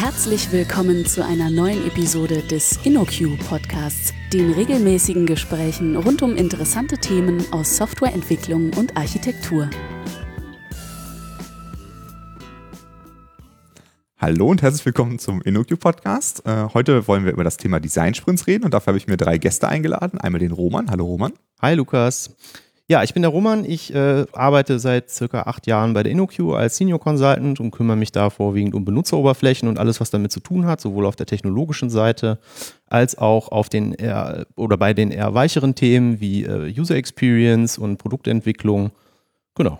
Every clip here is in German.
Herzlich willkommen zu einer neuen Episode des InnoQ Podcasts, den regelmäßigen Gesprächen rund um interessante Themen aus Softwareentwicklung und Architektur. Hallo und herzlich willkommen zum InnoQ Podcast. Äh, heute wollen wir über das Thema Design Sprints reden und dafür habe ich mir drei Gäste eingeladen. Einmal den Roman. Hallo Roman. Hi Lukas. Ja, ich bin der Roman. Ich äh, arbeite seit circa acht Jahren bei der InnoQ als Senior Consultant und kümmere mich da vorwiegend um Benutzeroberflächen und alles, was damit zu tun hat, sowohl auf der technologischen Seite als auch auf den eher, oder bei den eher weicheren Themen wie äh, User Experience und Produktentwicklung. Genau.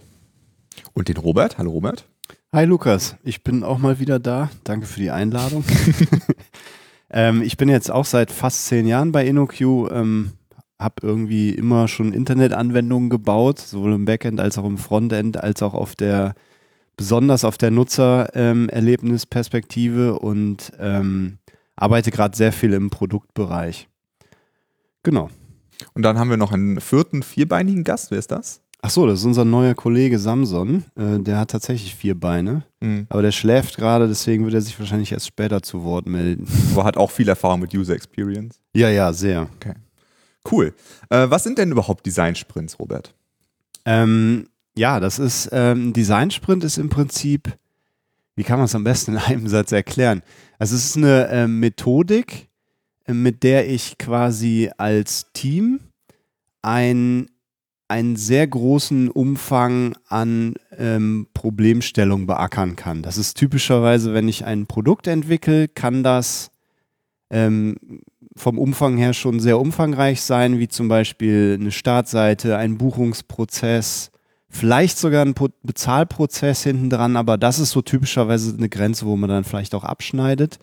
Und den Robert. Hallo Robert. Hi Lukas, ich bin auch mal wieder da. Danke für die Einladung. ähm, ich bin jetzt auch seit fast zehn Jahren bei InnoQ. Ähm, habe irgendwie immer schon Internetanwendungen gebaut, sowohl im Backend als auch im Frontend, als auch auf der, besonders auf der Nutzererlebnisperspektive ähm, und ähm, arbeite gerade sehr viel im Produktbereich. Genau. Und dann haben wir noch einen vierten, vierbeinigen Gast. Wer ist das? Ach so, das ist unser neuer Kollege Samson. Äh, der hat tatsächlich vier Beine. Mhm. Aber der schläft gerade, deswegen wird er sich wahrscheinlich erst später zu Wort melden. Aber hat auch viel Erfahrung mit User Experience. Ja, ja, sehr. Okay. Cool. Äh, was sind denn überhaupt Design-Sprints, Robert? Ähm, ja, das ist, ähm, Design-Sprint ist im Prinzip, wie kann man es am besten in einem Satz erklären? Also es ist eine äh, Methodik, mit der ich quasi als Team ein, einen sehr großen Umfang an ähm, Problemstellungen beackern kann. Das ist typischerweise, wenn ich ein Produkt entwickle, kann das ähm, vom Umfang her schon sehr umfangreich sein, wie zum Beispiel eine Startseite, ein Buchungsprozess, vielleicht sogar ein Bezahlprozess hinten dran, aber das ist so typischerweise eine Grenze, wo man dann vielleicht auch abschneidet.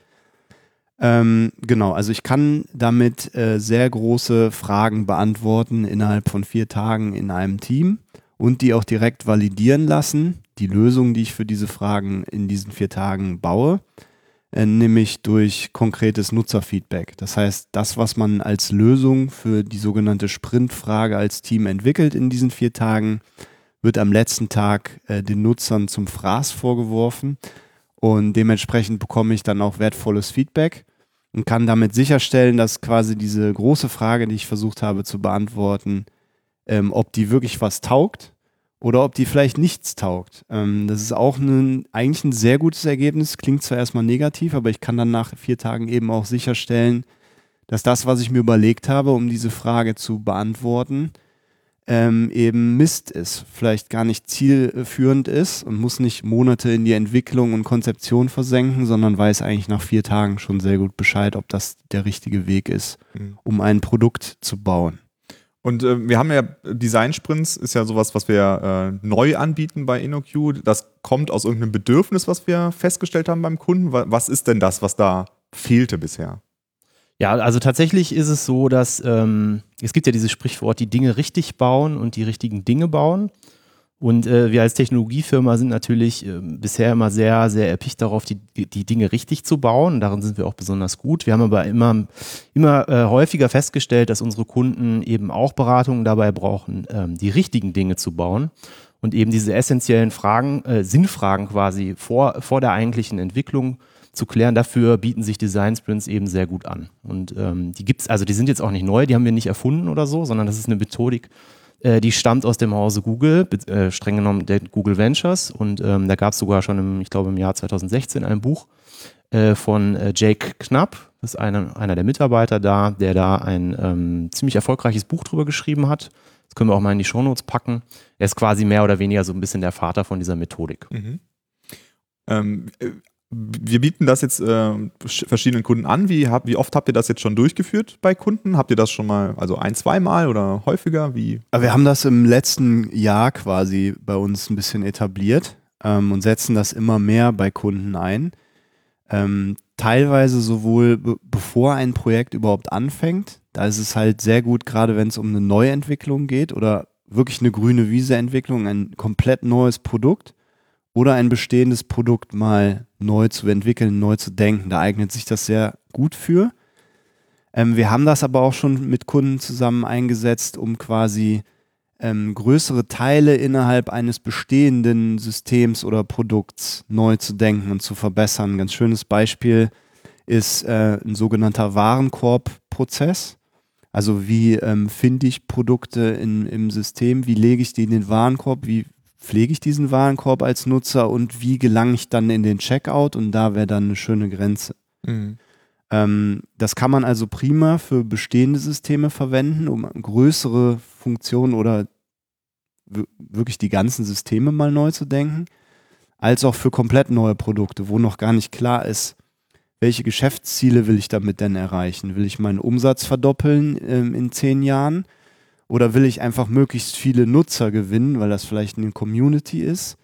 Ähm, genau, also ich kann damit äh, sehr große Fragen beantworten innerhalb von vier Tagen in einem Team und die auch direkt validieren lassen, die Lösungen, die ich für diese Fragen in diesen vier Tagen baue. Äh, nämlich durch konkretes Nutzerfeedback. Das heißt, das, was man als Lösung für die sogenannte Sprintfrage als Team entwickelt in diesen vier Tagen, wird am letzten Tag äh, den Nutzern zum Fraß vorgeworfen und dementsprechend bekomme ich dann auch wertvolles Feedback und kann damit sicherstellen, dass quasi diese große Frage, die ich versucht habe zu beantworten, ähm, ob die wirklich was taugt oder ob die vielleicht nichts taugt. Ähm, das ist auch ein, eigentlich ein sehr gutes Ergebnis. Klingt zwar erstmal negativ, aber ich kann dann nach vier Tagen eben auch sicherstellen, dass das, was ich mir überlegt habe, um diese Frage zu beantworten, ähm, eben Mist ist, vielleicht gar nicht zielführend ist und muss nicht Monate in die Entwicklung und Konzeption versenken, sondern weiß eigentlich nach vier Tagen schon sehr gut Bescheid, ob das der richtige Weg ist, mhm. um ein Produkt zu bauen. Und äh, wir haben ja Design-Sprints, ist ja sowas, was wir äh, neu anbieten bei InnoQ. Das kommt aus irgendeinem Bedürfnis, was wir festgestellt haben beim Kunden. Was ist denn das, was da fehlte bisher? Ja, also tatsächlich ist es so, dass ähm, es gibt ja dieses Sprichwort, die Dinge richtig bauen und die richtigen Dinge bauen. Und äh, wir als Technologiefirma sind natürlich äh, bisher immer sehr, sehr erpicht darauf, die, die Dinge richtig zu bauen. darin sind wir auch besonders gut. Wir haben aber immer, immer äh, häufiger festgestellt, dass unsere Kunden eben auch Beratungen dabei brauchen, ähm, die richtigen Dinge zu bauen. Und eben diese essentiellen Fragen, äh, Sinnfragen quasi vor, vor der eigentlichen Entwicklung zu klären. Dafür bieten sich Design Sprints eben sehr gut an. Und ähm, die gibt's, also die sind jetzt auch nicht neu, die haben wir nicht erfunden oder so, sondern das ist eine Methodik, äh, die stammt aus dem Hause Google, äh, streng genommen der Google Ventures. Und ähm, da gab es sogar schon, im, ich glaube, im Jahr 2016 ein Buch äh, von äh, Jake Knapp. Das ist einer, einer der Mitarbeiter da, der da ein ähm, ziemlich erfolgreiches Buch drüber geschrieben hat. Das können wir auch mal in die Shownotes packen. Er ist quasi mehr oder weniger so ein bisschen der Vater von dieser Methodik. Mhm. Ähm, äh, wir bieten das jetzt äh, verschiedenen Kunden an. Wie, hab, wie, oft habt ihr das jetzt schon durchgeführt bei Kunden? Habt ihr das schon mal, also ein, zweimal oder häufiger? Wie? Wir haben das im letzten Jahr quasi bei uns ein bisschen etabliert ähm, und setzen das immer mehr bei Kunden ein. Ähm, teilweise sowohl bevor ein Projekt überhaupt anfängt. Da ist es halt sehr gut, gerade wenn es um eine Neuentwicklung geht oder wirklich eine grüne Wiese-Entwicklung, ein komplett neues Produkt oder ein bestehendes Produkt mal neu zu entwickeln, neu zu denken. Da eignet sich das sehr gut für. Ähm, wir haben das aber auch schon mit Kunden zusammen eingesetzt, um quasi ähm, größere Teile innerhalb eines bestehenden Systems oder Produkts neu zu denken und zu verbessern. Ein ganz schönes Beispiel ist äh, ein sogenannter Warenkorbprozess. Also wie ähm, finde ich Produkte in, im System, wie lege ich die in den Warenkorb, wie pflege ich diesen Warenkorb als Nutzer und wie gelange ich dann in den Checkout und da wäre dann eine schöne Grenze. Mhm. Ähm, das kann man also prima für bestehende Systeme verwenden, um größere Funktionen oder wirklich die ganzen Systeme mal neu zu denken, als auch für komplett neue Produkte, wo noch gar nicht klar ist, welche Geschäftsziele will ich damit denn erreichen? Will ich meinen Umsatz verdoppeln ähm, in zehn Jahren? Oder will ich einfach möglichst viele Nutzer gewinnen, weil das vielleicht eine Community ist?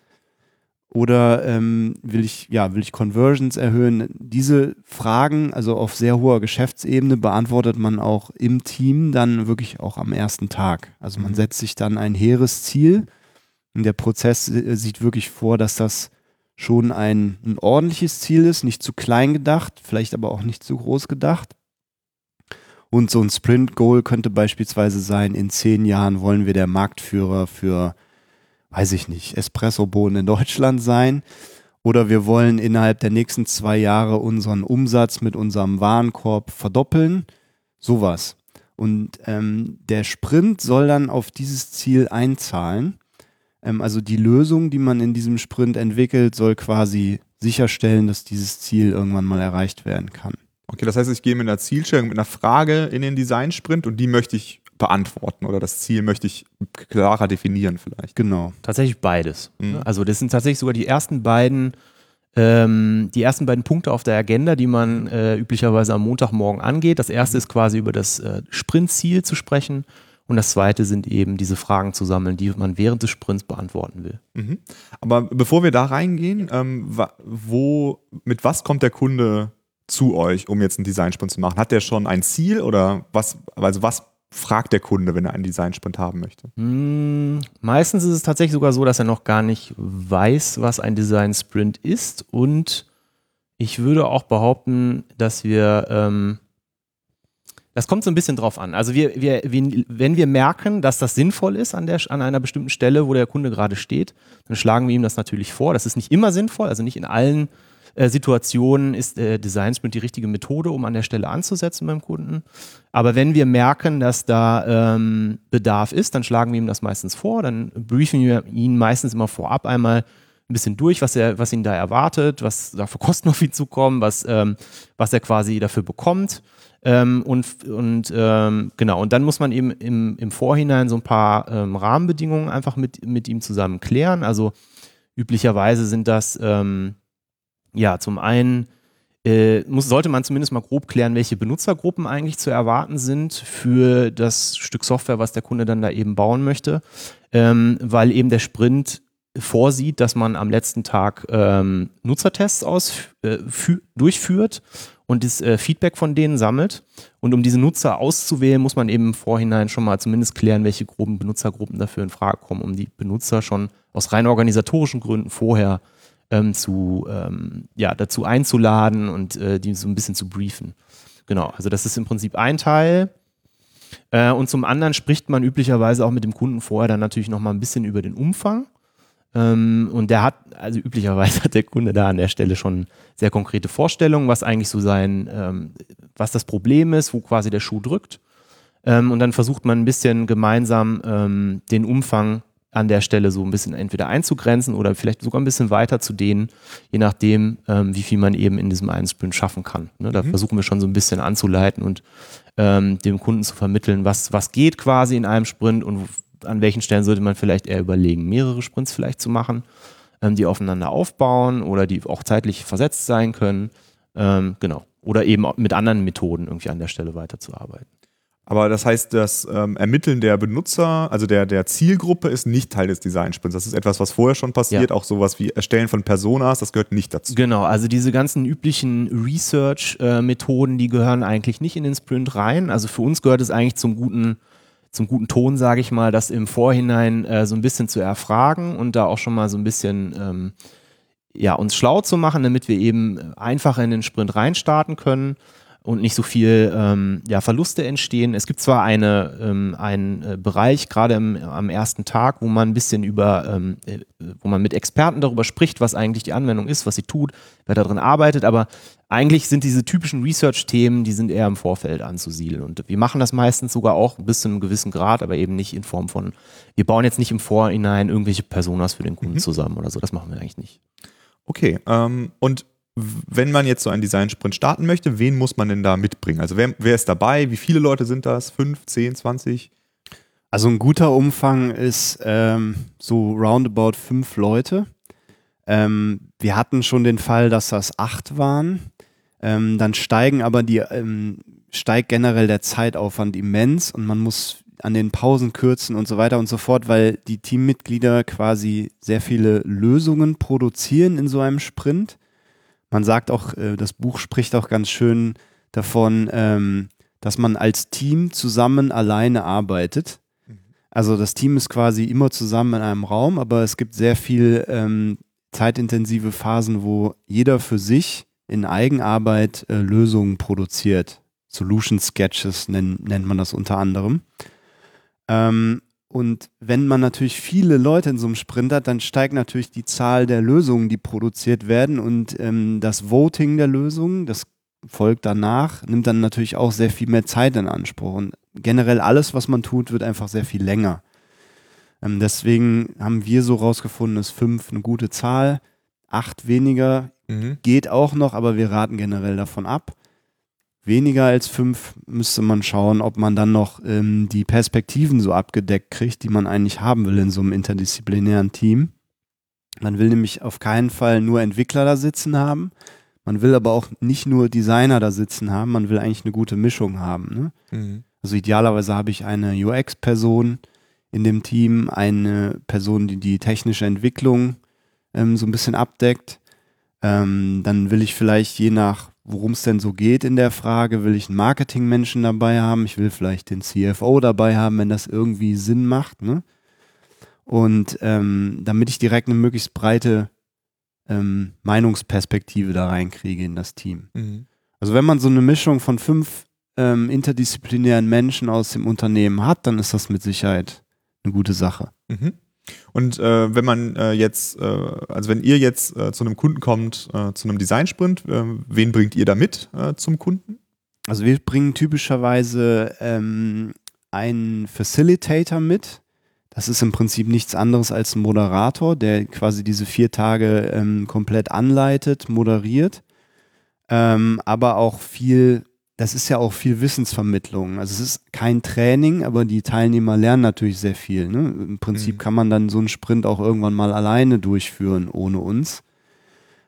Oder ähm, will ich, ja, will ich Conversions erhöhen? Diese Fragen, also auf sehr hoher Geschäftsebene, beantwortet man auch im Team dann wirklich auch am ersten Tag. Also man mhm. setzt sich dann ein hehres Ziel. Und der Prozess äh, sieht wirklich vor, dass das schon ein, ein ordentliches Ziel ist, nicht zu klein gedacht, vielleicht aber auch nicht zu groß gedacht. Und so ein Sprint-Goal könnte beispielsweise sein, in zehn Jahren wollen wir der Marktführer für weiß ich nicht, Espresso-Bohnen in Deutschland sein. Oder wir wollen innerhalb der nächsten zwei Jahre unseren Umsatz mit unserem Warenkorb verdoppeln. Sowas. Und ähm, der Sprint soll dann auf dieses Ziel einzahlen. Ähm, also die Lösung, die man in diesem Sprint entwickelt, soll quasi sicherstellen, dass dieses Ziel irgendwann mal erreicht werden kann. Okay, das heißt, ich gehe mit einer Zielstellung, mit einer Frage in den Design-Sprint und die möchte ich beantworten oder das Ziel möchte ich klarer definieren vielleicht. Genau. Tatsächlich beides. Mhm. Also das sind tatsächlich sogar die ersten beiden ähm, die ersten beiden Punkte auf der Agenda, die man äh, üblicherweise am Montagmorgen angeht. Das erste ist quasi über das äh, Sprintziel zu sprechen und das zweite sind eben diese Fragen zu sammeln, die man während des Sprints beantworten will. Mhm. Aber bevor wir da reingehen, ähm, wo, mit was kommt der Kunde zu euch, um jetzt einen Design-Sprint zu machen? Hat der schon ein Ziel oder was, also was fragt der Kunde, wenn er einen Design-Sprint haben möchte? Hm, meistens ist es tatsächlich sogar so, dass er noch gar nicht weiß, was ein Design-Sprint ist. Und ich würde auch behaupten, dass wir, ähm, das kommt so ein bisschen drauf an. Also wir, wir, wenn wir merken, dass das sinnvoll ist an, der, an einer bestimmten Stelle, wo der Kunde gerade steht, dann schlagen wir ihm das natürlich vor. Das ist nicht immer sinnvoll, also nicht in allen Situationen ist äh, Design Sprint die richtige Methode, um an der Stelle anzusetzen beim Kunden. Aber wenn wir merken, dass da ähm, Bedarf ist, dann schlagen wir ihm das meistens vor, dann briefen wir ihn meistens immer vorab einmal ein bisschen durch, was er, was ihn da erwartet, was da für Kosten auf ihn zukommen, was, ähm, was er quasi dafür bekommt. Ähm, und und ähm, genau, und dann muss man eben im, im Vorhinein so ein paar ähm, Rahmenbedingungen einfach mit, mit ihm zusammen klären. Also üblicherweise sind das ähm, ja, zum einen äh, muss, sollte man zumindest mal grob klären, welche Benutzergruppen eigentlich zu erwarten sind für das Stück Software, was der Kunde dann da eben bauen möchte, ähm, weil eben der Sprint vorsieht, dass man am letzten Tag ähm, Nutzertests aus, äh, durchführt und das äh, Feedback von denen sammelt. Und um diese Nutzer auszuwählen, muss man eben im Vorhinein schon mal zumindest klären, welche groben Benutzergruppen dafür in Frage kommen, um die Benutzer schon aus rein organisatorischen Gründen vorher ähm, zu, ähm, ja, dazu einzuladen und äh, die so ein bisschen zu briefen. Genau, also das ist im Prinzip ein Teil. Äh, und zum anderen spricht man üblicherweise auch mit dem Kunden vorher dann natürlich nochmal ein bisschen über den Umfang. Ähm, und der hat, also üblicherweise hat der Kunde da an der Stelle schon sehr konkrete Vorstellungen, was eigentlich so sein, ähm, was das Problem ist, wo quasi der Schuh drückt. Ähm, und dann versucht man ein bisschen gemeinsam ähm, den Umfang an der Stelle so ein bisschen entweder einzugrenzen oder vielleicht sogar ein bisschen weiter zu dehnen, je nachdem, ähm, wie viel man eben in diesem einen Sprint schaffen kann. Ne, da mhm. versuchen wir schon so ein bisschen anzuleiten und ähm, dem Kunden zu vermitteln, was, was geht quasi in einem Sprint und an welchen Stellen sollte man vielleicht eher überlegen, mehrere Sprints vielleicht zu machen, ähm, die aufeinander aufbauen oder die auch zeitlich versetzt sein können. Ähm, genau. Oder eben mit anderen Methoden irgendwie an der Stelle weiterzuarbeiten. Aber das heißt, das ähm, Ermitteln der Benutzer, also der, der Zielgruppe, ist nicht Teil des Designsprints. Das ist etwas, was vorher schon passiert. Ja. Auch sowas wie Erstellen von Personas, das gehört nicht dazu. Genau, also diese ganzen üblichen Research-Methoden, die gehören eigentlich nicht in den Sprint rein. Also für uns gehört es eigentlich zum guten, zum guten Ton, sage ich mal, das im Vorhinein äh, so ein bisschen zu erfragen und da auch schon mal so ein bisschen ähm, ja, uns schlau zu machen, damit wir eben einfach in den Sprint reinstarten können. Und nicht so viel ähm, ja, Verluste entstehen. Es gibt zwar eine, ähm, einen äh, Bereich, gerade am ersten Tag, wo man ein bisschen über, ähm, äh, wo man mit Experten darüber spricht, was eigentlich die Anwendung ist, was sie tut, wer darin arbeitet, aber eigentlich sind diese typischen Research-Themen, die sind eher im Vorfeld anzusiedeln. Und wir machen das meistens sogar auch bis zu einem gewissen Grad, aber eben nicht in Form von, wir bauen jetzt nicht im Vorhinein irgendwelche Personas für den Kunden mhm. zusammen oder so. Das machen wir eigentlich nicht. Okay, ähm, und wenn man jetzt so einen Design-Sprint starten möchte, wen muss man denn da mitbringen? Also wer, wer ist dabei? Wie viele Leute sind das? Fünf, zehn, zwanzig? Also ein guter Umfang ist ähm, so roundabout fünf Leute. Ähm, wir hatten schon den Fall, dass das acht waren. Ähm, dann steigen aber die, ähm, steigt generell der Zeitaufwand immens und man muss an den Pausen kürzen und so weiter und so fort, weil die Teammitglieder quasi sehr viele Lösungen produzieren in so einem Sprint man sagt auch, äh, das Buch spricht auch ganz schön davon, ähm, dass man als Team zusammen alleine arbeitet. Mhm. Also das Team ist quasi immer zusammen in einem Raum, aber es gibt sehr viel ähm, zeitintensive Phasen, wo jeder für sich in Eigenarbeit äh, Lösungen produziert. Solution Sketches nennt, nennt man das unter anderem. Ähm, und wenn man natürlich viele Leute in so einem Sprint hat, dann steigt natürlich die Zahl der Lösungen, die produziert werden. Und ähm, das Voting der Lösungen, das folgt danach, nimmt dann natürlich auch sehr viel mehr Zeit in Anspruch. Und generell alles, was man tut, wird einfach sehr viel länger. Ähm, deswegen haben wir so rausgefunden, ist fünf eine gute Zahl. Acht weniger mhm. geht auch noch, aber wir raten generell davon ab weniger als fünf müsste man schauen, ob man dann noch ähm, die Perspektiven so abgedeckt kriegt, die man eigentlich haben will in so einem interdisziplinären Team. Man will nämlich auf keinen Fall nur Entwickler da sitzen haben. Man will aber auch nicht nur Designer da sitzen haben, man will eigentlich eine gute Mischung haben. Ne? Mhm. Also idealerweise habe ich eine UX-Person in dem Team, eine Person, die die technische Entwicklung ähm, so ein bisschen abdeckt. Ähm, dann will ich vielleicht je nach worum es denn so geht in der Frage. Will ich einen Marketingmenschen dabei haben? Ich will vielleicht den CFO dabei haben, wenn das irgendwie Sinn macht. Ne? Und ähm, damit ich direkt eine möglichst breite ähm, Meinungsperspektive da reinkriege in das Team. Mhm. Also wenn man so eine Mischung von fünf ähm, interdisziplinären Menschen aus dem Unternehmen hat, dann ist das mit Sicherheit eine gute Sache. Mhm. Und äh, wenn man äh, jetzt, äh, also wenn ihr jetzt äh, zu einem Kunden kommt, äh, zu einem Design-Sprint, äh, wen bringt ihr da mit zum Kunden? Also wir bringen typischerweise ähm, einen Facilitator mit. Das ist im Prinzip nichts anderes als ein Moderator, der quasi diese vier Tage ähm, komplett anleitet, moderiert, ähm, aber auch viel das ist ja auch viel Wissensvermittlung. Also es ist kein Training, aber die Teilnehmer lernen natürlich sehr viel. Ne? Im Prinzip mhm. kann man dann so einen Sprint auch irgendwann mal alleine durchführen, ohne uns.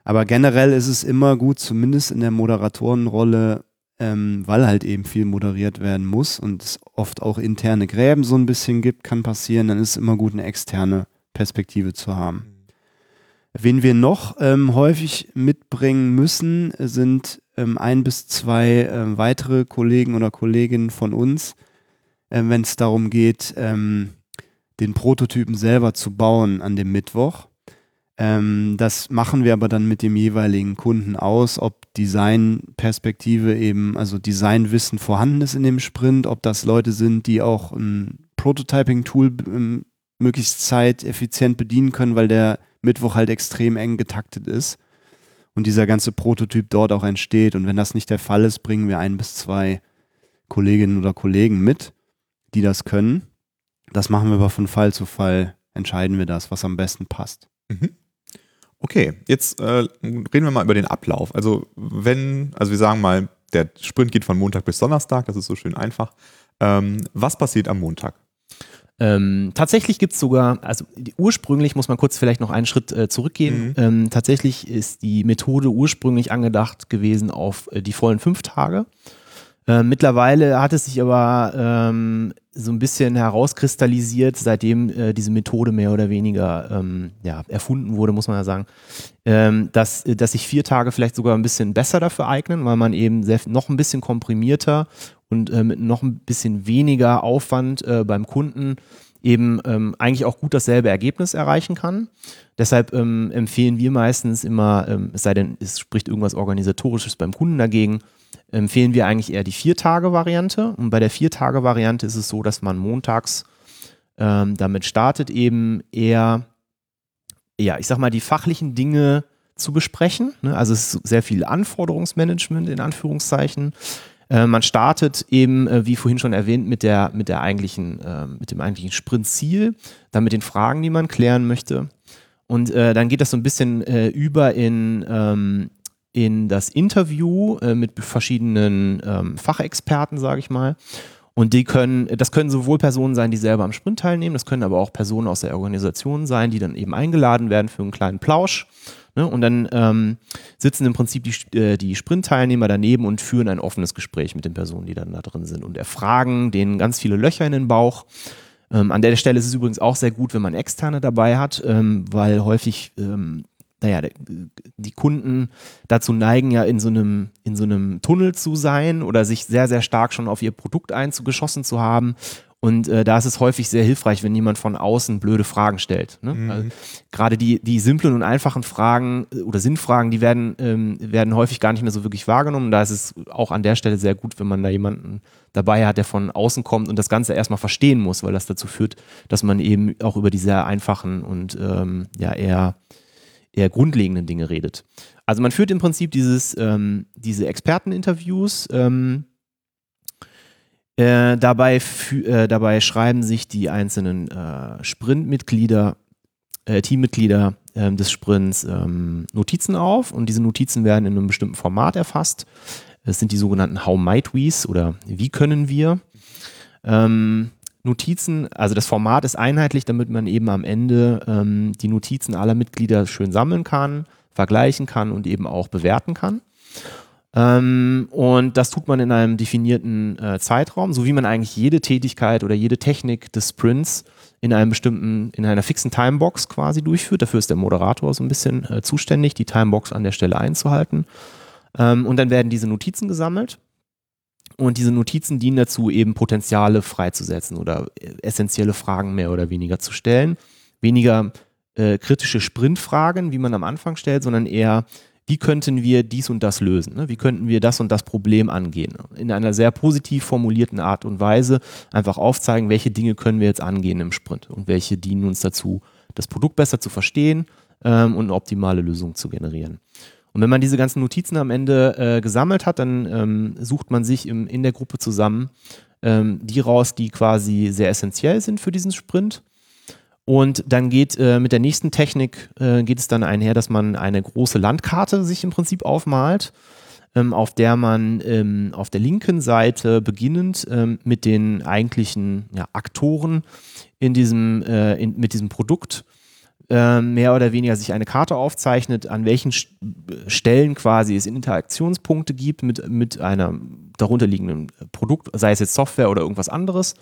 Aber generell ist es immer gut, zumindest in der Moderatorenrolle, ähm, weil halt eben viel moderiert werden muss und es oft auch interne Gräben so ein bisschen gibt, kann passieren, dann ist es immer gut, eine externe Perspektive zu haben. Wen wir noch ähm, häufig mitbringen müssen, sind ähm, ein bis zwei äh, weitere Kollegen oder Kolleginnen von uns, äh, wenn es darum geht, ähm, den Prototypen selber zu bauen an dem Mittwoch. Ähm, das machen wir aber dann mit dem jeweiligen Kunden aus, ob Designperspektive eben, also Designwissen vorhanden ist in dem Sprint, ob das Leute sind, die auch ein Prototyping-Tool ähm, möglichst zeiteffizient bedienen können, weil der Mittwoch halt extrem eng getaktet ist und dieser ganze Prototyp dort auch entsteht. Und wenn das nicht der Fall ist, bringen wir ein bis zwei Kolleginnen oder Kollegen mit, die das können. Das machen wir aber von Fall zu Fall, entscheiden wir das, was am besten passt. Mhm. Okay, jetzt äh, reden wir mal über den Ablauf. Also wenn, also wir sagen mal, der Sprint geht von Montag bis Donnerstag, das ist so schön einfach. Ähm, was passiert am Montag? Ähm, tatsächlich gibt es sogar, also ursprünglich muss man kurz vielleicht noch einen Schritt äh, zurückgehen. Mhm. Ähm, tatsächlich ist die Methode ursprünglich angedacht gewesen auf äh, die vollen fünf Tage. Äh, mittlerweile hat es sich aber ähm, so ein bisschen herauskristallisiert, seitdem äh, diese Methode mehr oder weniger ähm, ja, erfunden wurde, muss man ja sagen, ähm, dass, dass sich vier Tage vielleicht sogar ein bisschen besser dafür eignen, weil man eben sehr, noch ein bisschen komprimierter und äh, mit noch ein bisschen weniger Aufwand äh, beim Kunden eben ähm, eigentlich auch gut dasselbe Ergebnis erreichen kann. Deshalb ähm, empfehlen wir meistens immer, ähm, es sei denn, es spricht irgendwas Organisatorisches beim Kunden dagegen, empfehlen wir eigentlich eher die Vier-Tage-Variante. Und bei der Vier-Tage-Variante ist es so, dass man montags ähm, damit startet, eben eher, ja, ich sag mal, die fachlichen Dinge zu besprechen. Ne? Also es ist sehr viel Anforderungsmanagement in Anführungszeichen. Äh, man startet eben, äh, wie vorhin schon erwähnt, mit der, mit der eigentlichen, äh, mit dem eigentlichen Sprintziel, dann mit den Fragen, die man klären möchte. Und äh, dann geht das so ein bisschen äh, über in, ähm, in das Interview mit verschiedenen ähm, Fachexperten, sage ich mal. Und die können, das können sowohl Personen sein, die selber am Sprint teilnehmen, das können aber auch Personen aus der Organisation sein, die dann eben eingeladen werden für einen kleinen Plausch. Ne? Und dann ähm, sitzen im Prinzip die, äh, die Sprint-Teilnehmer daneben und führen ein offenes Gespräch mit den Personen, die dann da drin sind und erfragen denen ganz viele Löcher in den Bauch. Ähm, an der Stelle ist es übrigens auch sehr gut, wenn man Externe dabei hat, ähm, weil häufig ähm, naja, die Kunden dazu neigen, ja in so einem, in so einem Tunnel zu sein oder sich sehr, sehr stark schon auf ihr Produkt einzugeschossen zu haben und äh, da ist es häufig sehr hilfreich, wenn jemand von außen blöde Fragen stellt. Ne? Mhm. Also, Gerade die, die simplen und einfachen Fragen äh, oder Sinnfragen, die werden, ähm, werden häufig gar nicht mehr so wirklich wahrgenommen. Da ist es auch an der Stelle sehr gut, wenn man da jemanden dabei hat, der von außen kommt und das Ganze erstmal verstehen muss, weil das dazu führt, dass man eben auch über die sehr einfachen und ähm, ja eher, eher grundlegenden Dinge redet. Also man führt im Prinzip dieses, ähm, diese Experteninterviews ähm, äh, dabei, äh, dabei schreiben sich die einzelnen äh, Sprintmitglieder, äh, Teammitglieder ähm, des Sprints ähm, Notizen auf und diese Notizen werden in einem bestimmten Format erfasst. Es sind die sogenannten How might we's oder wie können wir. Ähm, Notizen, also das Format ist einheitlich, damit man eben am Ende ähm, die Notizen aller Mitglieder schön sammeln kann, vergleichen kann und eben auch bewerten kann. Ähm, und das tut man in einem definierten äh, Zeitraum, so wie man eigentlich jede Tätigkeit oder jede Technik des Sprints in einem bestimmten, in einer fixen Timebox quasi durchführt. Dafür ist der Moderator so ein bisschen äh, zuständig, die Timebox an der Stelle einzuhalten. Ähm, und dann werden diese Notizen gesammelt. Und diese Notizen dienen dazu, eben Potenziale freizusetzen oder äh, essentielle Fragen mehr oder weniger zu stellen. Weniger äh, kritische Sprintfragen, wie man am Anfang stellt, sondern eher wie könnten wir dies und das lösen? Ne? Wie könnten wir das und das Problem angehen? In einer sehr positiv formulierten Art und Weise einfach aufzeigen, welche Dinge können wir jetzt angehen im Sprint und welche dienen uns dazu, das Produkt besser zu verstehen ähm, und eine optimale Lösung zu generieren. Und wenn man diese ganzen Notizen am Ende äh, gesammelt hat, dann ähm, sucht man sich im, in der Gruppe zusammen ähm, die raus, die quasi sehr essentiell sind für diesen Sprint und dann geht äh, mit der nächsten Technik äh, geht es dann einher, dass man eine große Landkarte sich im Prinzip aufmalt, ähm, auf der man ähm, auf der linken Seite beginnend ähm, mit den eigentlichen ja, Aktoren in diesem, äh, in, mit diesem Produkt äh, mehr oder weniger sich eine Karte aufzeichnet, an welchen Stellen quasi es Interaktionspunkte gibt mit, mit einem darunterliegenden Produkt, sei es jetzt Software oder irgendwas anderes.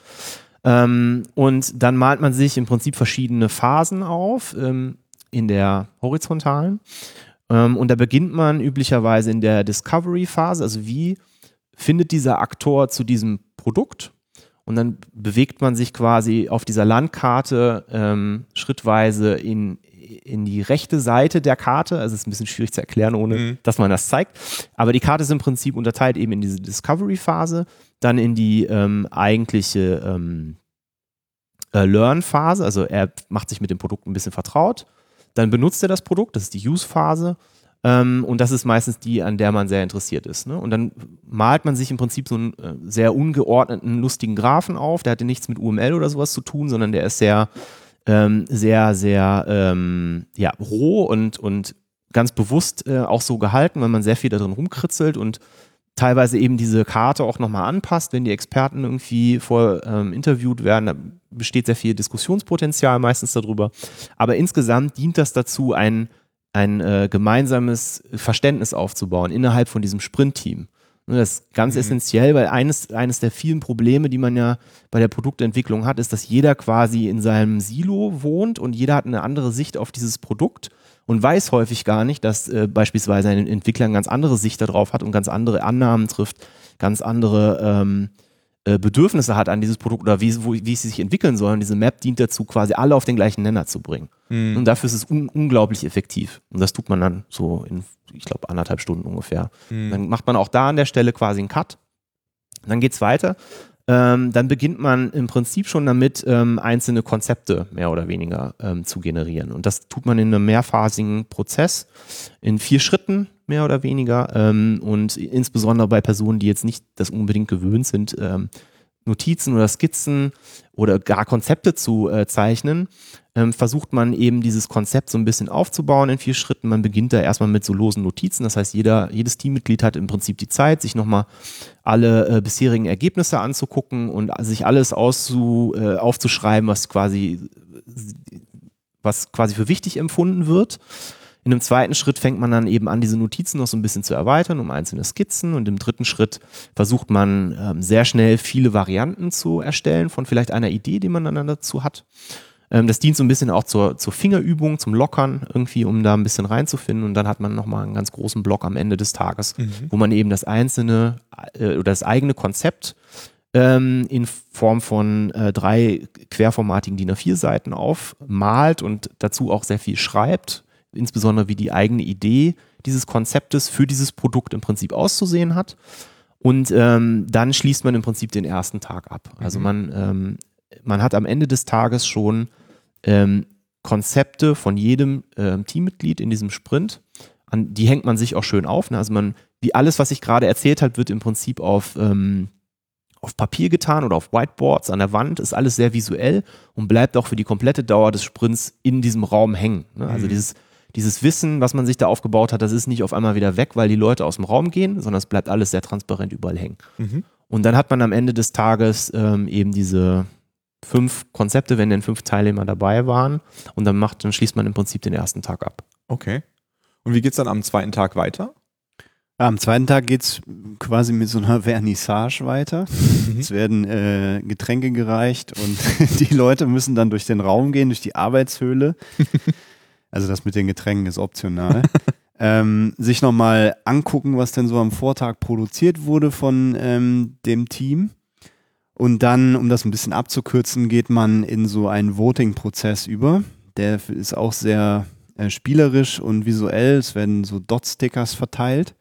Ähm, und dann malt man sich im Prinzip verschiedene Phasen auf ähm, in der horizontalen. Ähm, und da beginnt man üblicherweise in der Discovery-Phase, also wie findet dieser Aktor zu diesem Produkt? Und dann bewegt man sich quasi auf dieser Landkarte ähm, schrittweise in, in die rechte Seite der Karte. Also es ist ein bisschen schwierig zu erklären, ohne mhm. dass man das zeigt. Aber die Karte ist im Prinzip unterteilt eben in diese Discovery-Phase, dann in die ähm, eigentliche ähm, äh, Learn-Phase. Also er macht sich mit dem Produkt ein bisschen vertraut. Dann benutzt er das Produkt, das ist die Use-Phase. Ähm, und das ist meistens die, an der man sehr interessiert ist. Ne? Und dann malt man sich im Prinzip so einen äh, sehr ungeordneten, lustigen Graphen auf. Der hat ja nichts mit UML oder sowas zu tun, sondern der ist sehr ähm, sehr, sehr ähm, ja, roh und, und ganz bewusst äh, auch so gehalten, weil man sehr viel darin rumkritzelt und teilweise eben diese Karte auch nochmal anpasst, wenn die Experten irgendwie vor ähm, interviewt werden. Da besteht sehr viel Diskussionspotenzial meistens darüber. Aber insgesamt dient das dazu, ein, ein äh, gemeinsames Verständnis aufzubauen innerhalb von diesem Sprint-Team. Das ist ganz mhm. essentiell, weil eines, eines der vielen Probleme, die man ja bei der Produktentwicklung hat, ist, dass jeder quasi in seinem Silo wohnt und jeder hat eine andere Sicht auf dieses Produkt und weiß häufig gar nicht, dass äh, beispielsweise ein Entwickler eine ganz andere Sicht darauf hat und ganz andere Annahmen trifft, ganz andere ähm, äh, Bedürfnisse hat an dieses Produkt oder wie, wo, wie es sich entwickeln soll. Und diese Map dient dazu, quasi alle auf den gleichen Nenner zu bringen. Mhm. Und dafür ist es un unglaublich effektiv. Und das tut man dann so in, ich glaube, anderthalb Stunden ungefähr. Mhm. Dann macht man auch da an der Stelle quasi einen Cut. Dann geht es weiter. Ähm, dann beginnt man im Prinzip schon damit, ähm, einzelne Konzepte mehr oder weniger ähm, zu generieren. Und das tut man in einem mehrphasigen Prozess, in vier Schritten mehr oder weniger. Ähm, und insbesondere bei Personen, die jetzt nicht das unbedingt gewöhnt sind, ähm, Notizen oder Skizzen oder gar Konzepte zu äh, zeichnen, ähm, versucht man eben dieses Konzept so ein bisschen aufzubauen in vier Schritten. Man beginnt da erstmal mit so losen Notizen. Das heißt, jeder, jedes Teammitglied hat im Prinzip die Zeit, sich nochmal alle äh, bisherigen Ergebnisse anzugucken und sich alles auszu, äh, aufzuschreiben, was quasi, was quasi für wichtig empfunden wird. In einem zweiten Schritt fängt man dann eben an, diese Notizen noch so ein bisschen zu erweitern um einzelne Skizzen. Und im dritten Schritt versucht man ähm, sehr schnell viele Varianten zu erstellen von vielleicht einer Idee, die man dann dazu hat. Ähm, das dient so ein bisschen auch zur, zur Fingerübung, zum Lockern irgendwie, um da ein bisschen reinzufinden. Und dann hat man nochmal einen ganz großen Block am Ende des Tages, wo man eben das einzelne äh, oder das eigene Konzept ähm, in Form von äh, drei querformatigen DIN A4-Seiten aufmalt und dazu auch sehr viel schreibt, insbesondere wie die eigene Idee dieses Konzeptes für dieses Produkt im Prinzip auszusehen hat. Und ähm, dann schließt man im Prinzip den ersten Tag ab. Also man, ähm, man hat am Ende des Tages schon ähm, Konzepte von jedem ähm, Teammitglied in diesem Sprint. An, die hängt man sich auch schön auf. Ne? Also man, wie alles, was ich gerade erzählt habe, wird im Prinzip auf, ähm, auf Papier getan oder auf Whiteboards an der Wand, ist alles sehr visuell und bleibt auch für die komplette Dauer des Sprints in diesem Raum hängen. Ne? Also Mhm. dieses, dieses Wissen, was man sich da aufgebaut hat, das ist nicht auf einmal wieder weg, weil die Leute aus dem Raum gehen, sondern es bleibt alles sehr transparent überall hängen. Mhm. Und dann hat man am Ende des Tages ähm, eben diese fünf Konzepte, wenn denn fünf Teilnehmer dabei waren. Und dann macht, dann schließt man im Prinzip den ersten Tag ab. Okay. Und wie geht's dann am zweiten Tag weiter? Am zweiten Tag geht es quasi mit so einer Vernissage weiter. Mhm. Es werden äh, Getränke gereicht und die Leute müssen dann durch den Raum gehen, durch die Arbeitshöhle. Also das mit den Getränken ist optional. ähm, sich nochmal angucken, was denn so am Vortag produziert wurde von ähm, dem Team. Und dann, um das ein bisschen abzukürzen, geht man in so einen Voting-Prozess über. Der ist auch sehr äh, spielerisch und visuell. Es werden so Dot-Stickers verteilt.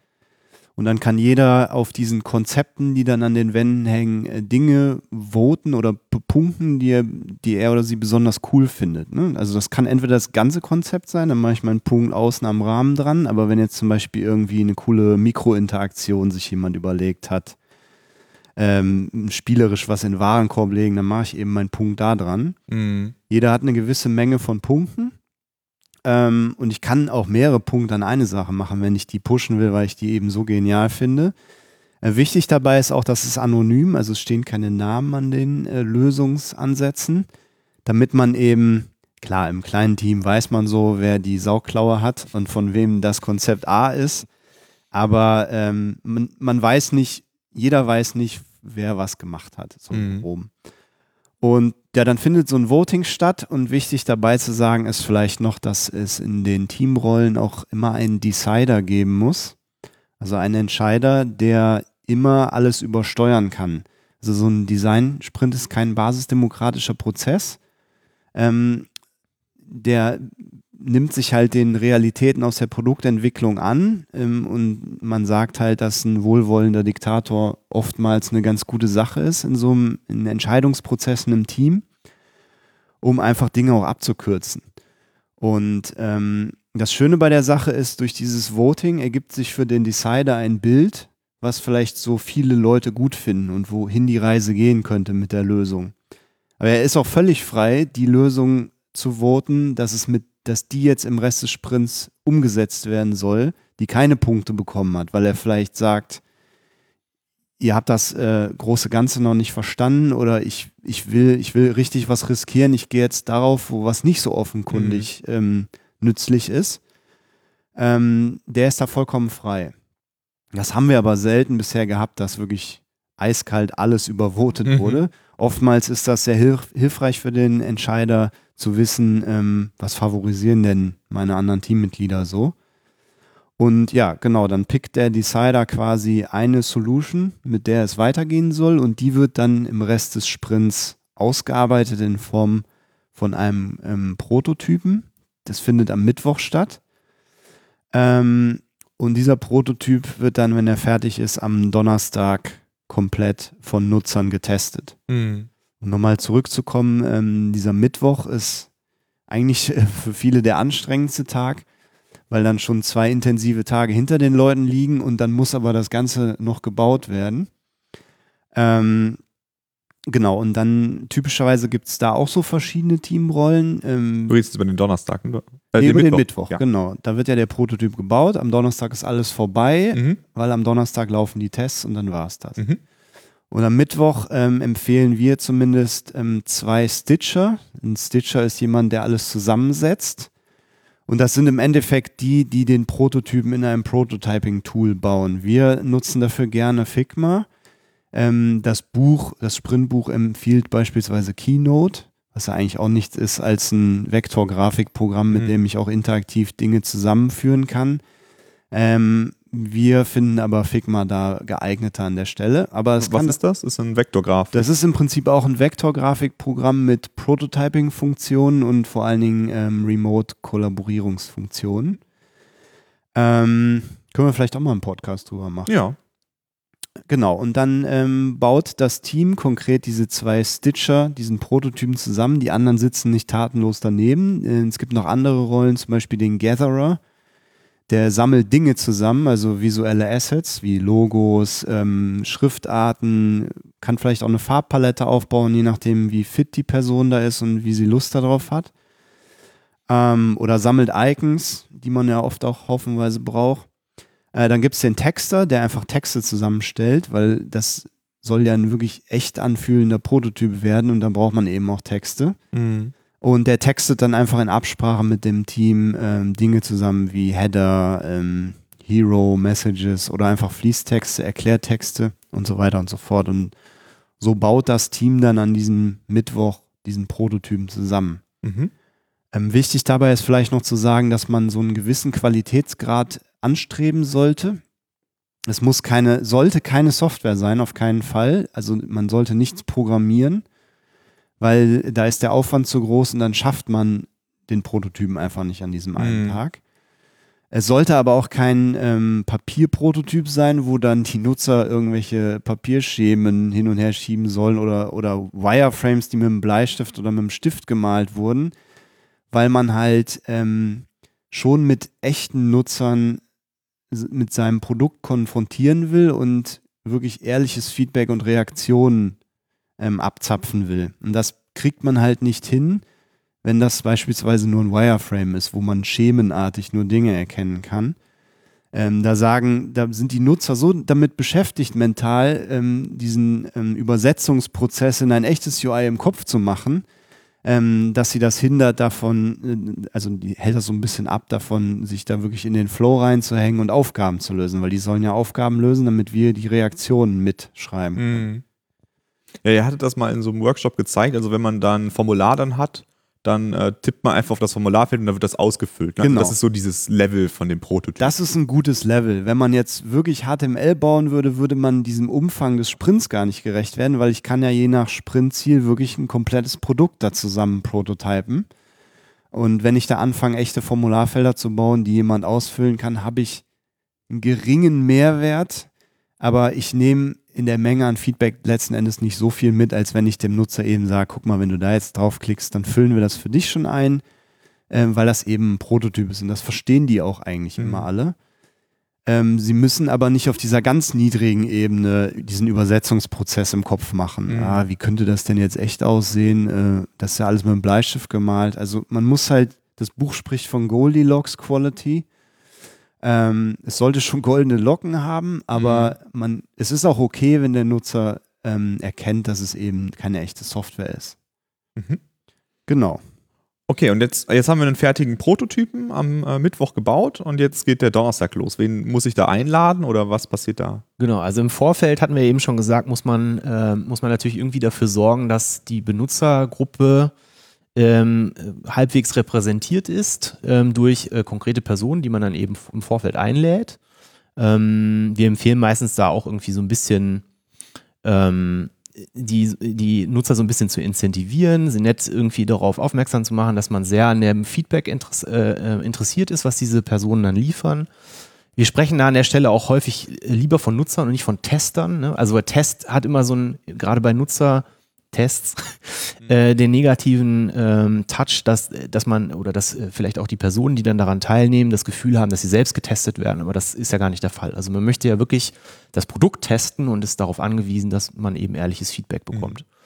Und dann kann jeder auf diesen Konzepten, die dann an den Wänden hängen, äh, Dinge voten oder bepunkten, die er, die er oder sie besonders cool findet. Ne? Also das kann entweder das ganze Konzept sein, dann mache ich meinen Punkt außen am Rahmen dran, aber wenn jetzt zum Beispiel irgendwie eine coole Mikrointeraktion sich jemand überlegt hat, ähm, spielerisch was in Warenkorb legen, dann mache ich eben meinen Punkt da dran. Mhm. Jeder hat eine gewisse Menge von Punkten. Ähm, und ich kann auch mehrere Punkte an eine Sache machen, wenn ich die pushen will, weil ich die eben so genial finde. Äh, wichtig dabei ist auch, dass es anonym, also es stehen keine Namen an den äh, Lösungsansätzen, damit man eben, klar, im kleinen Team weiß man so, wer die Sauklaue hat und von wem das Konzept A ist. Aber ähm, man, man weiß nicht, jeder weiß nicht, wer was gemacht hat, so Mhm. grob. Und ja, dann findet so ein Voting statt und wichtig dabei zu sagen ist vielleicht noch, dass es in den Teamrollen auch immer einen Decider geben muss. Also einen Entscheider, der immer alles übersteuern kann. Also so ein Design-Sprint ist kein basisdemokratischer Prozess. Ähm, der nimmt sich halt den Realitäten aus der Produktentwicklung an ähm, und man sagt halt, dass ein wohlwollender Diktator oftmals eine ganz gute Sache ist in so einem in Entscheidungsprozessen im Team, um einfach Dinge auch abzukürzen. Und ähm, das Schöne bei der Sache ist, durch dieses Voting ergibt sich für den Decider ein Bild, was vielleicht so viele Leute gut finden und wohin die Reise gehen könnte mit der Lösung. Aber er ist auch völlig frei, die Lösung zu voten, dass es mit, dass die jetzt im Rest des Sprints umgesetzt werden soll, die keine Punkte bekommen hat, weil er vielleicht sagt, ihr habt das äh, große Ganze noch nicht verstanden oder ich, ich will, ich will richtig was riskieren, ich gehe jetzt darauf, wo was nicht so offenkundig ähm, nützlich ist. Ähm, der ist da vollkommen frei. Das haben wir aber selten bisher gehabt, dass wirklich eiskalt alles übervotet Mhm. wurde. Oftmals ist das sehr hilf hilfreich für den Entscheider zu wissen, ähm, was favorisieren denn meine anderen Teammitglieder so. Und ja, genau, dann pickt der Decider quasi eine Solution, mit der es weitergehen soll und die wird dann im Rest des Sprints ausgearbeitet in Form von einem ähm, Prototypen. Das findet am Mittwoch statt. Ähm, und dieser Prototyp wird dann, wenn er fertig ist, am Donnerstag komplett von Nutzern getestet. Mhm. Um nochmal zurückzukommen, ähm, dieser Mittwoch ist eigentlich äh, für viele der anstrengendste Tag, weil dann schon zwei intensive Tage hinter den Leuten liegen und dann muss aber das Ganze noch gebaut werden. Ähm, genau, und dann typischerweise gibt es da auch so verschiedene Teamrollen. Ähm, Du redest über den Donnerstag, ne? nee, über den Mittwoch, Ja. genau. Da wird ja der Prototyp gebaut. Am Donnerstag ist alles vorbei, Mhm. weil am Donnerstag laufen die Tests und dann war es das. Mhm. Und am Mittwoch ähm, empfehlen wir zumindest ähm, zwei Stitcher. Ein Stitcher ist jemand, der alles zusammensetzt. Und das sind im Endeffekt die, die den Prototypen in einem Prototyping-Tool bauen. Wir nutzen dafür gerne Figma. Ähm, das Buch, das Sprintbuch empfiehlt beispielsweise Keynote, was ja eigentlich auch nichts ist als ein Vektorgrafikprogramm, mit Mhm. dem ich auch interaktiv Dinge zusammenführen kann. Ähm, wir finden aber Figma da geeigneter an der Stelle. Aber es Was kann, ist das? Ist ein Vektorgraph. das ist im Prinzip auch ein Vektorgrafikprogramm mit Prototyping-Funktionen und vor allen Dingen ähm, Remote-Kollaborierungsfunktionen. Ähm, können wir vielleicht auch mal einen Podcast drüber machen. ja. Genau, und dann ähm, baut das Team konkret diese zwei Stitcher, diesen Prototypen zusammen. Die anderen sitzen nicht tatenlos daneben. Äh, es gibt noch andere Rollen, zum Beispiel den Gatherer. Der sammelt Dinge zusammen, also visuelle Assets wie Logos, ähm, Schriftarten, kann vielleicht auch eine Farbpalette aufbauen, je nachdem, wie fit die Person da ist und wie sie Lust darauf hat. Ähm, oder sammelt Icons, die man ja oft auch haufenweise braucht. Äh, dann gibt es den Texter, der einfach Texte zusammenstellt, weil das soll ja ein wirklich echt anfühlender Prototyp werden und dann braucht man eben auch Texte. Mhm. Und der textet dann einfach in Absprache mit dem Team ähm, Dinge zusammen wie Header, ähm, Hero, Messages oder einfach Fließtexte, Erklärtexte und so weiter und so fort. Und so baut das Team dann an diesem Mittwoch diesen Prototypen zusammen. Mhm. Ähm, wichtig dabei ist vielleicht noch zu sagen, dass man so einen gewissen Qualitätsgrad anstreben sollte. Es muss keine, sollte keine Software sein, auf keinen Fall. Also man sollte nichts programmieren, weil da ist der Aufwand zu groß und dann schafft man den Prototypen einfach nicht an diesem einen Mhm. Tag. Es sollte aber auch kein ähm, Papierprototyp sein, wo dann die Nutzer irgendwelche Papierschemen hin und her schieben sollen oder, oder Wireframes, die mit einem Bleistift oder mit einem Stift gemalt wurden, weil man halt ähm, schon mit echten Nutzern mit seinem Produkt konfrontieren will und wirklich ehrliches Feedback und Reaktionen ähm, abzapfen will. Und das kriegt man halt nicht hin, wenn das beispielsweise nur ein Wireframe ist, wo man schemenartig nur Dinge erkennen kann. Ähm, da sagen, da sind die Nutzer so damit beschäftigt, mental ähm, diesen ähm, Übersetzungsprozess in ein echtes UI im Kopf zu machen, ähm, dass sie das hindert davon, äh, also die hält das so ein bisschen ab davon, sich da wirklich in den Flow reinzuhängen und Aufgaben zu lösen, weil die sollen ja Aufgaben lösen, damit wir die Reaktionen mitschreiben. Mhm. Ja, ihr hattet das mal in so einem Workshop gezeigt. Also wenn man da ein Formular dann hat, dann äh, tippt man einfach auf das Formularfeld und dann wird das ausgefüllt. Ne? Genau. Das ist so dieses Level von dem Prototyp. Das ist ein gutes Level. Wenn man jetzt wirklich HTML bauen würde, würde man diesem Umfang des Sprints gar nicht gerecht werden, weil ich kann ja je nach Sprintziel wirklich ein komplettes Produkt da zusammen prototypen. Und wenn ich da anfange, echte Formularfelder zu bauen, die jemand ausfüllen kann, habe ich einen geringen Mehrwert, aber ich nehme in der Menge an Feedback letzten Endes nicht so viel mit, als wenn ich dem Nutzer eben sage, guck mal, wenn du da jetzt draufklickst, dann füllen wir das für dich schon ein, ähm, weil das eben ein Prototyp ist und das verstehen die auch eigentlich Mhm. immer alle. Ähm, sie müssen aber nicht auf dieser ganz niedrigen Ebene diesen Übersetzungsprozess im Kopf machen. Mhm. Ah, wie könnte das denn jetzt echt aussehen? Äh, das ist ja alles mit einem Bleistift gemalt. Also man muss halt, das Buch spricht von Goldilocks Quality. Ähm, es sollte schon goldene Locken haben, aber man, es ist auch okay, wenn der Nutzer ähm, erkennt, dass es eben keine echte Software ist. Mhm. Genau. Okay, und jetzt, jetzt haben wir einen fertigen Prototypen am äh, Mittwoch gebaut und jetzt geht der Donnerstag los. Wen muss ich da einladen oder was passiert da? Genau, also im Vorfeld hatten wir eben schon gesagt, muss man, äh, muss man natürlich irgendwie dafür sorgen, dass die Benutzergruppe ähm, halbwegs repräsentiert ist ähm, durch äh, konkrete Personen, die man dann eben im Vorfeld einlädt. Ähm, wir empfehlen meistens da auch irgendwie so ein bisschen ähm, die, die Nutzer so ein bisschen zu incentivieren, sie nett irgendwie darauf aufmerksam zu machen, dass man sehr an dem Feedback interess äh, äh, interessiert ist, was diese Personen dann liefern. Wir sprechen da an der Stelle auch häufig lieber von Nutzern und nicht von Testern. Ne? Also Test hat immer so ein, gerade bei Nutzer, Tests äh, den negativen ähm, Touch, dass, dass man oder dass äh, vielleicht auch die Personen, die dann daran teilnehmen, das Gefühl haben, dass sie selbst getestet werden. Aber das ist ja gar nicht der Fall. Also man möchte ja wirklich das Produkt testen und ist darauf angewiesen, dass man eben ehrliches Feedback bekommt. Mhm.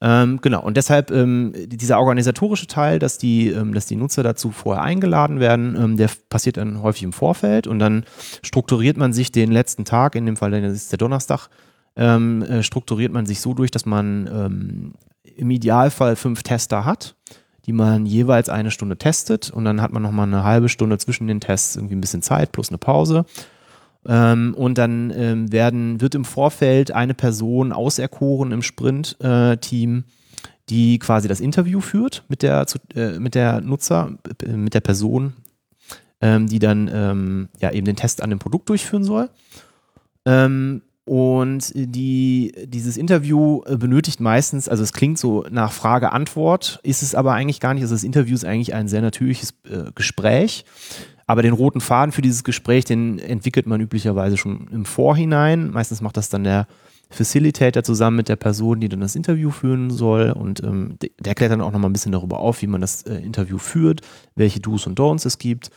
Ähm, genau, und deshalb ähm, dieser organisatorische Teil, dass die, ähm, dass die Nutzer dazu vorher eingeladen werden, ähm, der passiert dann häufig im Vorfeld und dann strukturiert man sich den letzten Tag, in dem Fall dann ist der Donnerstag, ähm, äh, strukturiert man sich so durch, dass man ähm, im Idealfall fünf Tester hat, die man jeweils eine Stunde testet und dann hat man nochmal eine halbe Stunde zwischen den Tests irgendwie ein bisschen Zeit plus eine Pause. Ähm, und dann ähm, werden, wird im Vorfeld eine Person auserkoren im Sprint-Team, äh, die quasi das Interview führt mit der, äh, mit der Nutzer, äh, mit der Person, ähm, die dann ähm, ja eben den Test an dem Produkt durchführen soll. Ähm, und die, dieses Interview äh, benötigt meistens, also es klingt so nach Frage-Antwort, ist es aber eigentlich gar nicht. Also das Interview ist eigentlich ein sehr natürliches äh, Gespräch. Aber den roten Faden für dieses Gespräch, den entwickelt man üblicherweise schon im Vorhinein. Meistens macht das dann der Facilitator zusammen mit der Person, die dann das Interview führen soll. Und ähm, der erklärt dann auch nochmal ein bisschen darüber auf, wie man das äh, Interview führt, welche Do's und Don'ts es gibt.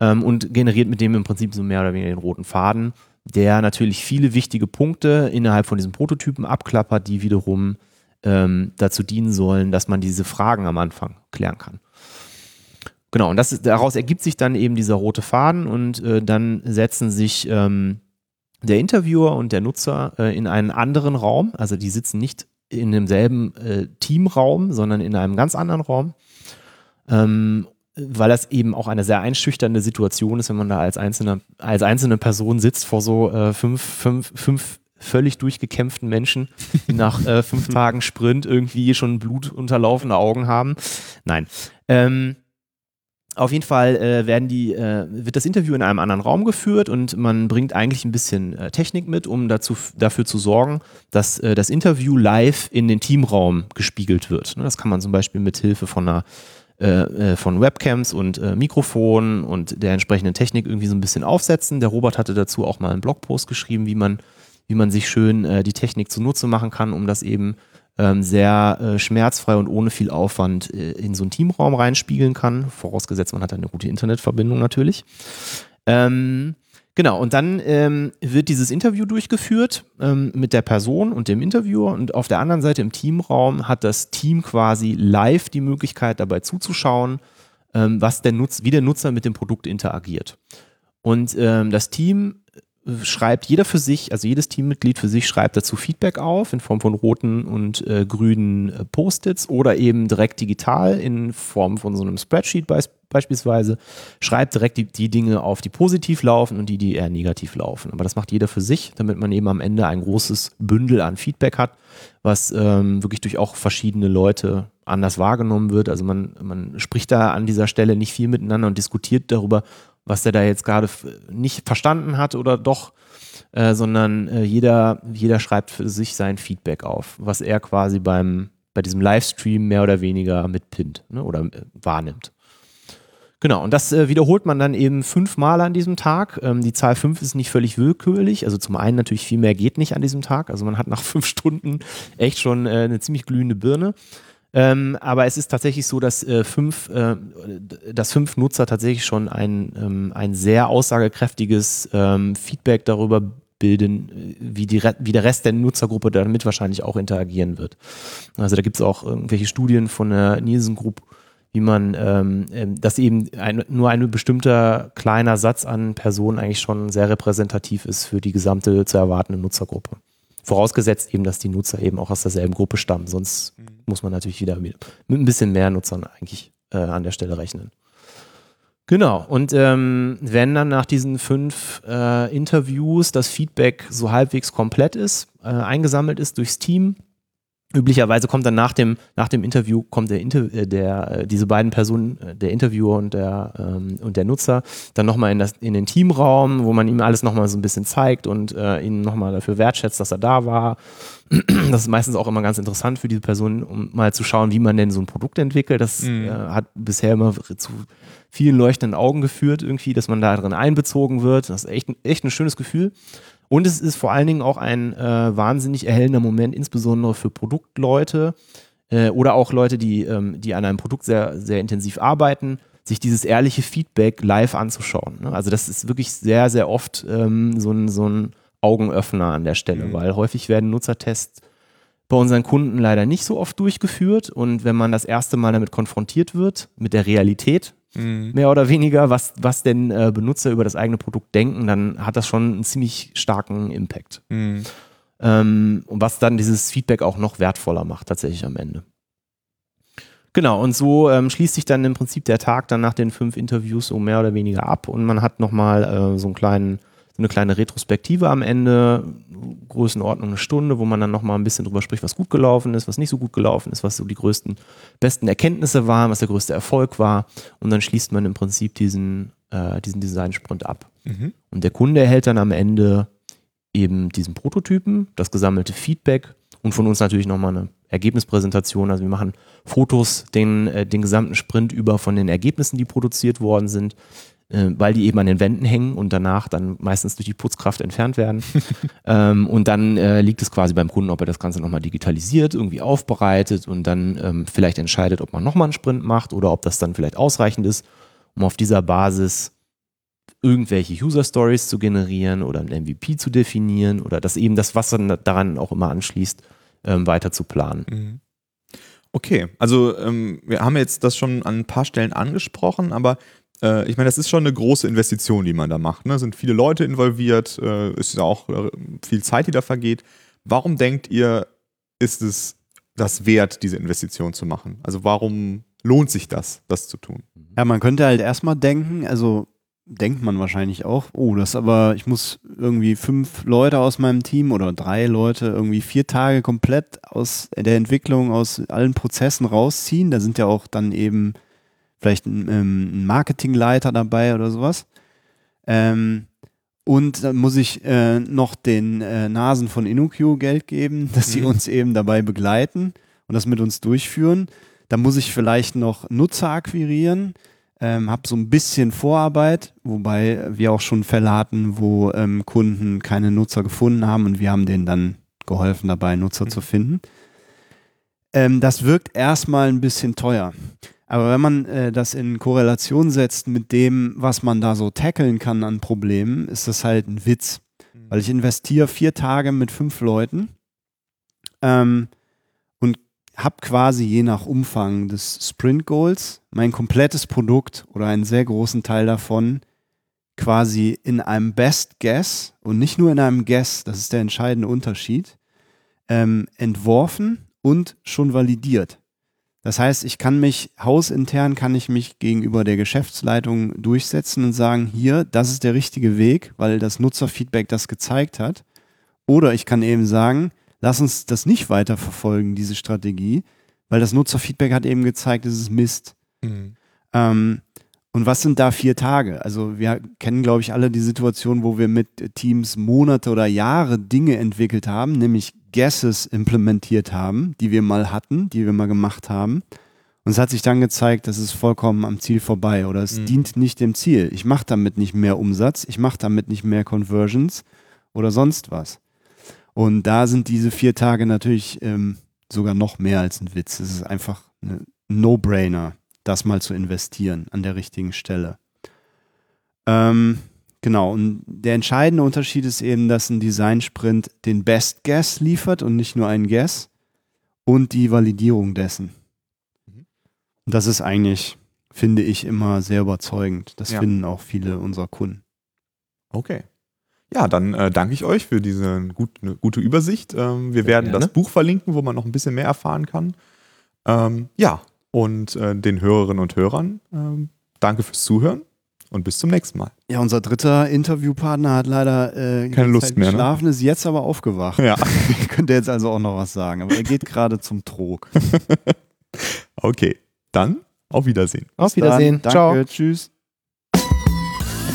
Ähm, und generiert mit dem im Prinzip so mehr oder weniger den roten Faden der natürlich viele wichtige Punkte innerhalb von diesen Prototypen abklappert, die wiederum ähm, dazu dienen sollen, dass man diese Fragen am Anfang klären kann. Genau, und das daraus ergibt sich dann eben dieser rote Faden und äh, dann setzen sich ähm, der Interviewer und der Nutzer äh, in einen anderen Raum, also die sitzen nicht in demselben äh, Teamraum, sondern in einem ganz anderen Raum. Ähm, weil das eben auch eine sehr einschüchternde Situation ist, wenn man da als einzelne, als einzelne Person sitzt vor so äh, fünf, fünf, fünf völlig durchgekämpften Menschen, die nach äh, fünf Tagen Sprint irgendwie schon blutunterlaufene Augen haben. Nein. Ähm, auf jeden Fall äh, werden die, äh, wird das Interview in einem anderen Raum geführt und man bringt eigentlich ein bisschen äh, Technik mit, um dazu, dafür zu sorgen, dass äh, das Interview live in den Teamraum gespiegelt wird. Ne, das kann man zum Beispiel mit Hilfe von einer äh, äh, von Webcams und äh, Mikrofonen und der entsprechenden Technik irgendwie so ein bisschen aufsetzen. Der Robert hatte dazu auch mal einen Blogpost geschrieben, wie man, wie man sich schön äh, die Technik zunutze machen kann, um das eben ähm, sehr äh, schmerzfrei und ohne viel Aufwand in so einen Teamraum reinspiegeln kann. Vorausgesetzt, man hat eine gute Internetverbindung natürlich. Ähm, Genau, und dann ähm, wird dieses Interview durchgeführt ähm, mit der Person und dem Interviewer und auf der anderen Seite im Teamraum hat das Team quasi live die Möglichkeit dabei zuzuschauen, ähm, was der Nutz wie der Nutzer mit dem Produkt interagiert. Und ähm, das Team schreibt jeder für sich, also jedes Teammitglied für sich schreibt dazu Feedback auf in Form von roten und äh, grünen äh, Post-its oder eben direkt digital in Form von so einem Spreadsheet be beispielsweise. Schreibt direkt die, die Dinge auf, die positiv laufen und die, die eher negativ laufen. Aber das macht jeder für sich, damit man eben am Ende ein großes Bündel an Feedback hat, was ähm, wirklich durch auch verschiedene Leute anders wahrgenommen wird. Also man, man spricht da an dieser Stelle nicht viel miteinander und diskutiert darüber, was der da jetzt gerade nicht verstanden hat oder doch, äh, sondern äh, jeder, jeder schreibt für sich sein Feedback auf, was er quasi beim, bei diesem Livestream mehr oder weniger mitpinnt ne, oder äh, wahrnimmt. Genau, und das äh, wiederholt man dann eben fünfmal an diesem Tag. Ähm, die Zahl fünf ist nicht völlig willkürlich. Also zum einen natürlich viel mehr geht nicht an diesem Tag. Also man hat nach fünf Stunden echt schon äh, eine ziemlich glühende Birne. Ähm, aber es ist tatsächlich so, dass, äh, fünf, äh, dass fünf Nutzer tatsächlich schon ein, ähm, ein sehr aussagekräftiges ähm, Feedback darüber bilden, äh, wie, die, wie der Rest der Nutzergruppe damit wahrscheinlich auch interagieren wird. Also da gibt es auch irgendwelche Studien von der Nielsen Group, wie man, ähm, ähm, dass eben ein, nur ein bestimmter kleiner Satz an Personen eigentlich schon sehr repräsentativ ist für die gesamte zu erwartende Nutzergruppe. Vorausgesetzt eben, dass die Nutzer eben auch aus derselben Gruppe stammen. Sonst mhm. muss man natürlich wieder mit, mit, ein bisschen mehr Nutzern eigentlich äh, an der Stelle rechnen. Genau, und ähm, wenn dann nach diesen fünf äh, Interviews das Feedback so halbwegs komplett ist, äh, eingesammelt ist durchs Team Üblicherweise kommt dann nach dem, nach dem Interview kommt der, Inter äh, der äh, diese beiden Personen, äh, der Interviewer und der, ähm, und der Nutzer, dann nochmal in, in den Teamraum, wo man ihm alles nochmal so ein bisschen zeigt und äh, ihn nochmal dafür wertschätzt, dass er da war. Das ist meistens auch immer ganz interessant für diese Person, um mal zu schauen, wie man denn so ein Produkt entwickelt. Das mhm. äh, hat bisher immer zu vielen leuchtenden Augen geführt, irgendwie, dass man da drin einbezogen wird. Das ist echt, echt ein schönes Gefühl. Und es ist vor allen Dingen auch ein äh, wahnsinnig erhellender Moment, insbesondere für Produktleute äh, oder auch Leute, die, ähm, die an einem Produkt sehr, sehr intensiv arbeiten, sich dieses ehrliche Feedback live anzuschauen. Ne? Also das ist wirklich sehr, sehr oft ähm, so, ein, so ein Augenöffner an der Stelle, mhm. weil häufig werden Nutzertests bei unseren Kunden leider nicht so oft durchgeführt. Und wenn man das erste Mal damit konfrontiert wird, mit der Realität, mhm. mehr oder weniger, was, was denn äh, Benutzer über das eigene Produkt denken, dann hat das schon einen ziemlich starken Impact. Mhm. Ähm, und was dann dieses Feedback auch noch wertvoller macht, tatsächlich am Ende. Genau, und so ähm, schließt sich dann im Prinzip der Tag dann nach den fünf Interviews so mehr oder weniger ab und man hat nochmal äh, so einen kleinen eine kleine Retrospektive am Ende, Größenordnung eine Stunde, wo man dann nochmal ein bisschen drüber spricht, was gut gelaufen ist, was nicht so gut gelaufen ist, was so die größten, besten Erkenntnisse waren, was der größte Erfolg war. Und dann schließt man im Prinzip diesen, äh, diesen Design-Sprint ab. Mhm. Und der Kunde erhält dann am Ende eben diesen Prototypen, das gesammelte Feedback und von uns natürlich nochmal eine Ergebnispräsentation. Also wir machen Fotos den, äh, den gesamten Sprint über von den Ergebnissen, die produziert worden sind äh, weil die eben an den Wänden hängen und danach dann meistens durch die Putzkraft entfernt werden. ähm, und dann äh, liegt es quasi beim Kunden, ob er das Ganze nochmal digitalisiert, irgendwie aufbereitet und dann ähm, vielleicht entscheidet, ob man nochmal einen Sprint macht oder ob das dann vielleicht ausreichend ist, um auf dieser Basis irgendwelche User Stories zu generieren oder ein MVP zu definieren oder das eben das, was dann daran auch immer anschließt, ähm, weiter zu planen. Mhm. Okay, also ähm, wir haben jetzt das schon an ein paar Stellen angesprochen, aber äh, ich meine, das ist schon eine große Investition, die man da macht. Ne? Sind viele Leute involviert, äh, ist ja auch äh, viel Zeit, die da vergeht. Warum denkt ihr, ist es das wert, diese Investition zu machen? Also warum lohnt sich das, das zu tun? Ja, man könnte halt erstmal denken, also denkt man wahrscheinlich auch, oh, das aber, ich muss irgendwie fünf Leute aus meinem Team oder drei Leute irgendwie vier Tage komplett aus der Entwicklung, aus allen Prozessen rausziehen. Da sind ja auch dann eben vielleicht ein, ähm, ein Marketingleiter dabei oder sowas. Ähm, und dann muss ich äh, noch den äh, Nasen von InnoQ Geld geben, dass sie mhm. uns eben dabei begleiten und das mit uns durchführen. Dann muss ich vielleicht noch Nutzer akquirieren, ähm, habe so ein bisschen Vorarbeit, wobei wir auch schon Fälle hatten, wo ähm, Kunden keine Nutzer gefunden haben und wir haben denen dann geholfen dabei, Nutzer mhm. zu finden. Ähm, das wirkt erstmal ein bisschen teuer. Aber wenn man äh, das in Korrelation setzt mit dem, was man da so tackeln kann an Problemen, ist das halt ein Witz. Mhm. Weil ich investiere vier Tage mit fünf Leuten ähm, und habe quasi je nach Umfang des Sprint Goals mein komplettes Produkt oder einen sehr großen Teil davon quasi in einem Best Guess und nicht nur in einem Guess, das ist der entscheidende Unterschied, ähm, entworfen und schon validiert. Das heißt, ich kann mich hausintern, kann ich mich gegenüber der Geschäftsleitung durchsetzen und sagen, hier, das ist der richtige Weg, weil das Nutzerfeedback das gezeigt hat. Oder ich kann eben sagen, lass uns das nicht weiter verfolgen, diese Strategie, weil das Nutzerfeedback hat eben gezeigt, es ist Mist. Mhm. Ähm, und was sind da vier Tage? Also wir kennen, glaube ich, alle die Situation, wo wir mit Teams Monate oder Jahre Dinge entwickelt haben, nämlich Guesses implementiert haben, die wir mal hatten, die wir mal gemacht haben. Und es hat sich dann gezeigt, das ist vollkommen am Ziel vorbei oder es mhm. dient nicht dem Ziel. Ich mache damit nicht mehr Umsatz, ich mache damit nicht mehr Conversions oder sonst was. Und da sind diese vier Tage natürlich ähm, sogar noch mehr als ein Witz. Es ist einfach ein No-Brainer, das mal zu investieren an der richtigen Stelle. Ähm, Genau, und der entscheidende Unterschied ist eben, dass ein Design-Sprint den Best Guess liefert und nicht nur einen Guess und die Validierung dessen. Mhm. Und das ist eigentlich, finde ich, immer sehr überzeugend. Das ja. finden auch viele unserer Kunden. Okay. Ja, dann äh, danke ich euch für diese gut, eine gute Übersicht. Ähm, wir ja, werden gerne. das Buch verlinken, wo man noch ein bisschen mehr erfahren kann. Ähm, ja, und äh, den Hörerinnen und Hörern ähm, danke fürs Zuhören und bis zum nächsten Mal. Ja, unser dritter Interviewpartner hat leider äh, Keine Lust Zeit mehr, ne? geschlafen, ist jetzt aber aufgewacht. Ja. Ich könnte jetzt also auch noch was sagen, aber er geht gerade zum Trog. Okay, dann auf Wiedersehen. Auf Wiedersehen. Dann, Ciao. danke, tschüss.